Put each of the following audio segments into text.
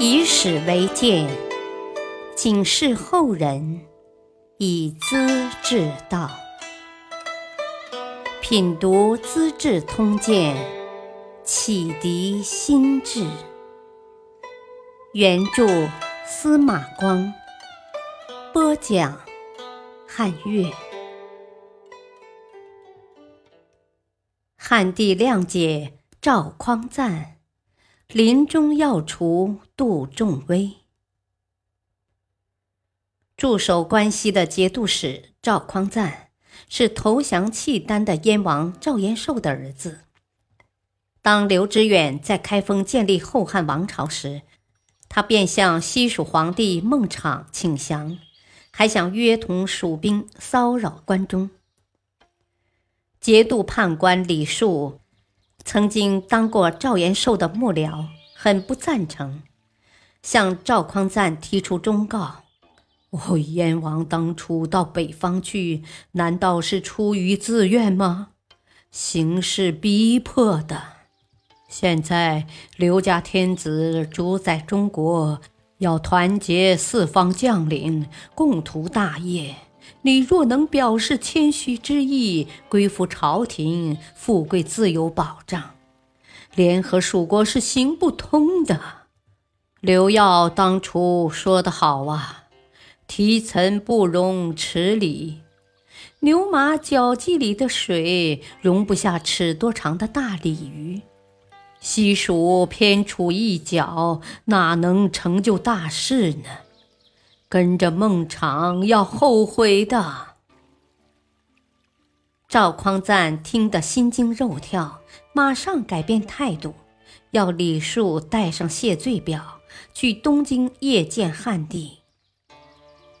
以史为鉴，警示后人，以资治道。品读《资治通鉴》，启迪心智。原著司马光，播讲汉乐。汉帝谅解赵匡赞。临终要除杜仲威。驻守关西的节度使赵匡赞是投降契丹的燕王赵延寿的儿子。当刘知远在开封建立后汉王朝时，他便向西蜀皇帝孟昶请降，还想约同蜀兵骚扰关中。节度判官李树。曾经当过赵延寿的幕僚，很不赞成，向赵匡赞提出忠告：“我燕王当初到北方去，难道是出于自愿吗？形势逼迫的。现在刘家天子主宰中国，要团结四方将领，共图大业。”你若能表示谦虚之意，归附朝廷，富贵自有保障，联合蜀国是行不通的。刘耀当初说得好啊，“提岑不容池里，牛马脚迹里的水容不下尺多长的大鲤鱼。西蜀偏处一角，哪能成就大事呢？”跟着孟昶要后悔的。赵匡赞听得心惊肉跳，马上改变态度，要李树带上谢罪表去东京谒见汉帝。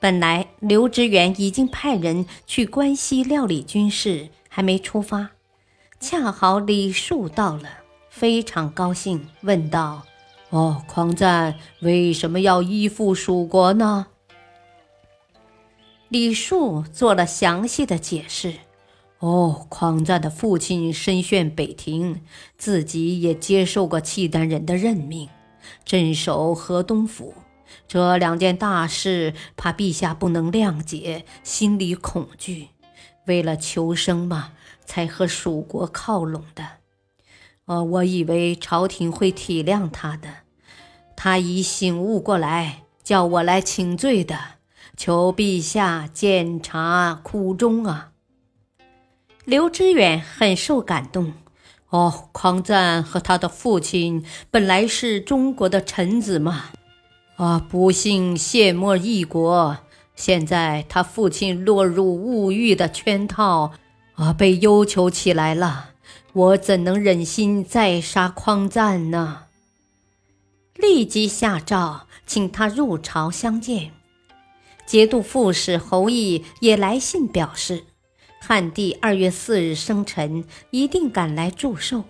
本来刘知远已经派人去关西料理军事，还没出发，恰好李树到了，非常高兴，问道：“哦，匡赞为什么要依附蜀国呢？”李树做了详细的解释。哦，匡赞的父亲身陷北庭，自己也接受过契丹人的任命，镇守河东府。这两件大事，怕陛下不能谅解，心里恐惧，为了求生嘛，才和蜀国靠拢的。呃，我以为朝廷会体谅他的，他已醒悟过来，叫我来请罪的。求陛下鉴察苦衷啊！刘知远很受感动。哦，匡赞和他的父亲本来是中国的臣子嘛，啊，不幸卸磨异国，现在他父亲落入物欲的圈套，啊，被忧囚起来了，我怎能忍心再杀匡赞呢？立即下诏，请他入朝相见。节度副使侯毅也来信表示，汉帝二月四日生辰，一定赶来祝寿。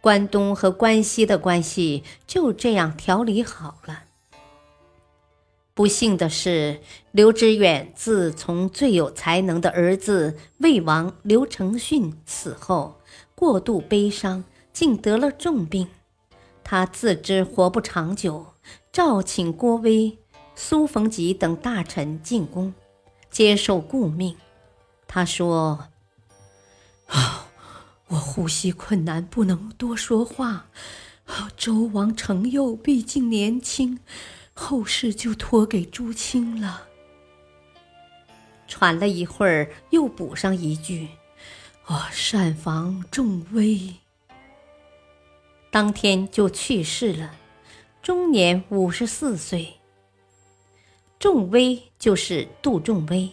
关东和关西的关系就这样调理好了。不幸的是，刘知远自从最有才能的儿子魏王刘承训死后，过度悲伤，竟得了重病。他自知活不长久，召请郭威。苏逢吉等大臣进宫，接受顾命。他说：“啊，我呼吸困难，不能多说话。周王程佑毕竟年轻，后事就托给朱清了。”喘了一会儿，又补上一句：“啊，膳房重危。”当天就去世了，终年五十四岁。仲威就是杜仲威，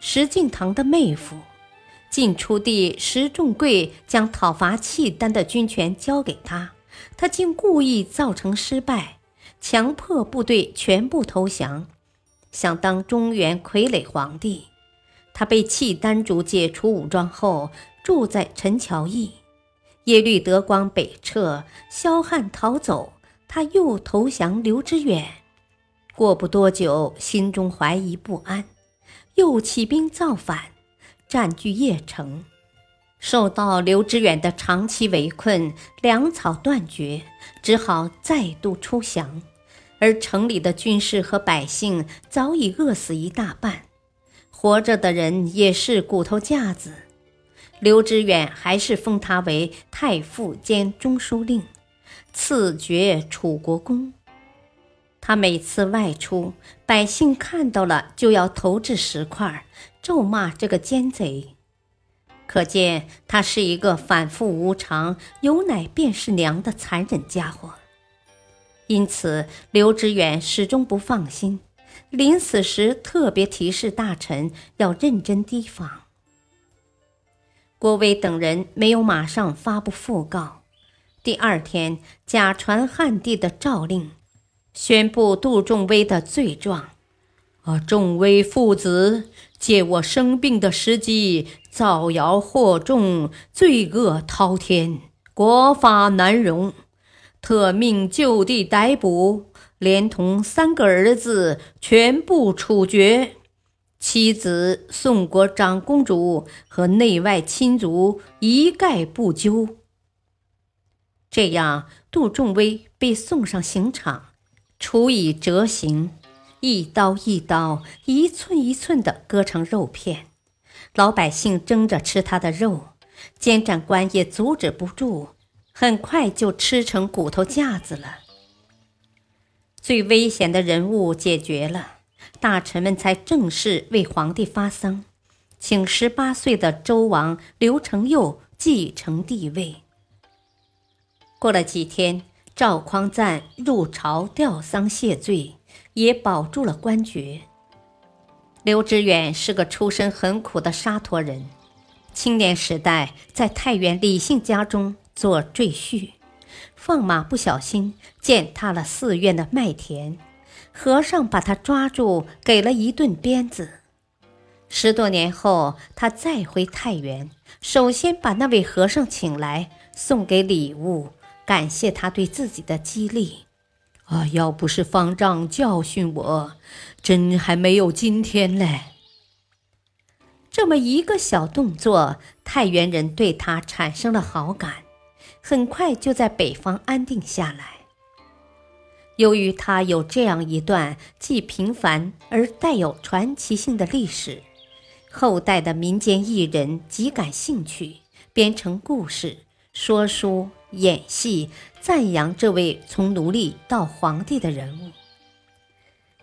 石敬瑭的妹夫。晋出帝石重贵将讨伐契丹的军权交给他，他竟故意造成失败，强迫部队全部投降，想当中原傀儡皇帝。他被契丹主解除武装后，住在陈桥驿。耶律德光北撤，萧汉逃走，他又投降刘知远。过不多久，心中怀疑不安，又起兵造反，占据邺城。受到刘知远的长期围困，粮草断绝，只好再度出降，而城里的军士和百姓早已饿死一大半，活着的人也是骨头架子。刘知远还是封他为太傅兼中书令，赐爵楚国公。他每次外出，百姓看到了就要投掷石块，咒骂这个奸贼。可见他是一个反复无常、有奶便是娘的残忍家伙。因此，刘知远始终不放心，临死时特别提示大臣要认真提防。郭威等人没有马上发布讣告，第二天假传汉帝的诏令，宣布杜仲威的罪状。啊，仲威父子借我生病的时机，造谣惑众，罪恶滔天，国法难容。特命就地逮捕，连同三个儿子全部处决，妻子宋国长公主和内外亲族一概不究。这样，杜仲威被送上刑场，处以折刑，一刀一刀，一寸一寸地割成肉片。老百姓争着吃他的肉，监斩官也阻止不住。很快就吃成骨头架子了。最危险的人物解决了，大臣们才正式为皇帝发丧，请十八岁的周王刘承佑继承帝位。过了几天，赵匡赞入朝吊丧谢罪，也保住了官爵。刘知远是个出身很苦的沙陀人，青年时代在太原李姓家中。做赘婿，放马不小心践踏了寺院的麦田，和尚把他抓住，给了一顿鞭子。十多年后，他再回太原，首先把那位和尚请来，送给礼物，感谢他对自己的激励。啊，要不是方丈教训我，真还没有今天嘞。这么一个小动作，太原人对他产生了好感。很快就在北方安定下来。由于他有这样一段既平凡而带有传奇性的历史，后代的民间艺人极感兴趣，编成故事、说书、演戏，赞扬这位从奴隶到皇帝的人物。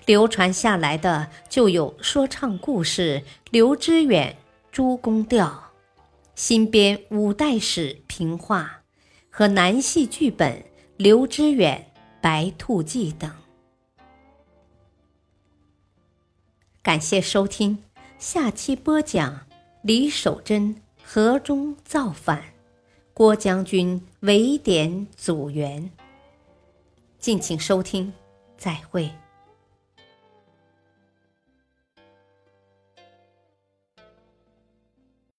流传下来的就有说唱故事《刘知远诸公调》，新编五代史评话。和南戏剧本《刘知远白兔记》等。感谢收听，下期播讲李守贞河中造反，郭将军围点阻援。敬请收听，再会。